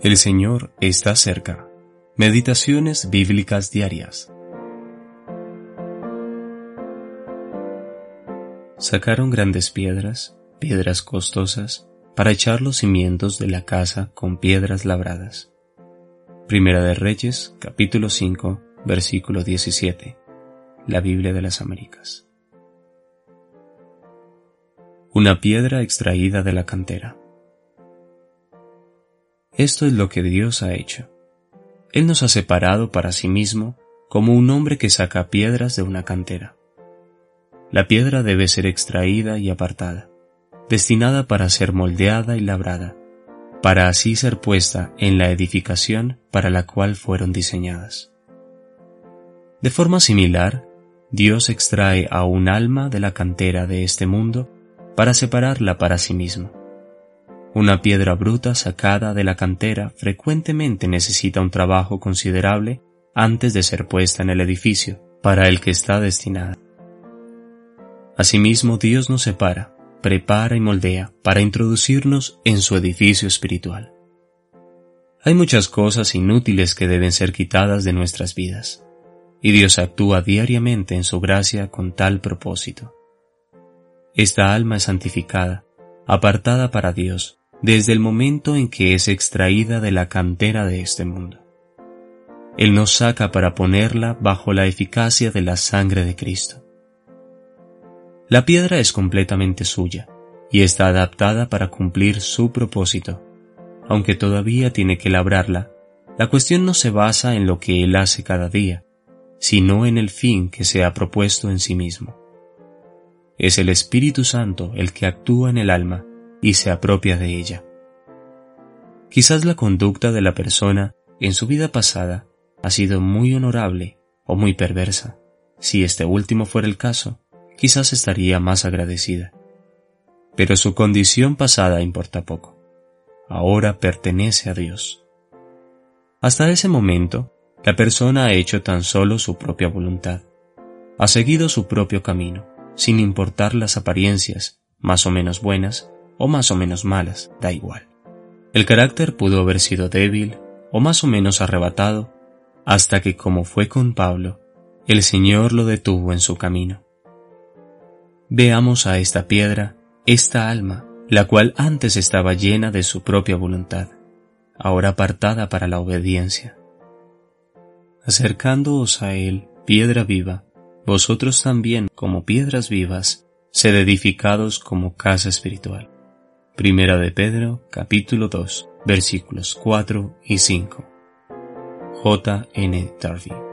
El Señor está cerca. Meditaciones bíblicas diarias. Sacaron grandes piedras, piedras costosas, para echar los cimientos de la casa con piedras labradas. Primera de Reyes, capítulo 5, versículo 17. La Biblia de las Américas. Una piedra extraída de la cantera. Esto es lo que Dios ha hecho. Él nos ha separado para sí mismo como un hombre que saca piedras de una cantera. La piedra debe ser extraída y apartada, destinada para ser moldeada y labrada, para así ser puesta en la edificación para la cual fueron diseñadas. De forma similar, Dios extrae a un alma de la cantera de este mundo para separarla para sí mismo. Una piedra bruta sacada de la cantera frecuentemente necesita un trabajo considerable antes de ser puesta en el edificio para el que está destinada. Asimismo, Dios nos separa, prepara y moldea para introducirnos en su edificio espiritual. Hay muchas cosas inútiles que deben ser quitadas de nuestras vidas, y Dios actúa diariamente en su gracia con tal propósito. Esta alma es santificada, apartada para Dios, desde el momento en que es extraída de la cantera de este mundo. Él nos saca para ponerla bajo la eficacia de la sangre de Cristo. La piedra es completamente suya y está adaptada para cumplir su propósito. Aunque todavía tiene que labrarla, la cuestión no se basa en lo que Él hace cada día, sino en el fin que se ha propuesto en sí mismo. Es el Espíritu Santo el que actúa en el alma y se apropia de ella. Quizás la conducta de la persona en su vida pasada ha sido muy honorable o muy perversa. Si este último fuera el caso, quizás estaría más agradecida. Pero su condición pasada importa poco. Ahora pertenece a Dios. Hasta ese momento, la persona ha hecho tan solo su propia voluntad. Ha seguido su propio camino, sin importar las apariencias, más o menos buenas, o más o menos malas, da igual. El carácter pudo haber sido débil o más o menos arrebatado, hasta que, como fue con Pablo, el Señor lo detuvo en su camino. Veamos a esta piedra, esta alma, la cual antes estaba llena de su propia voluntad, ahora apartada para la obediencia. Acercándoos a Él, piedra viva, vosotros también, como piedras vivas, sed edificados como casa espiritual Primera de Pedro, capítulo 2, versículos 4 y 5. J. N. Darby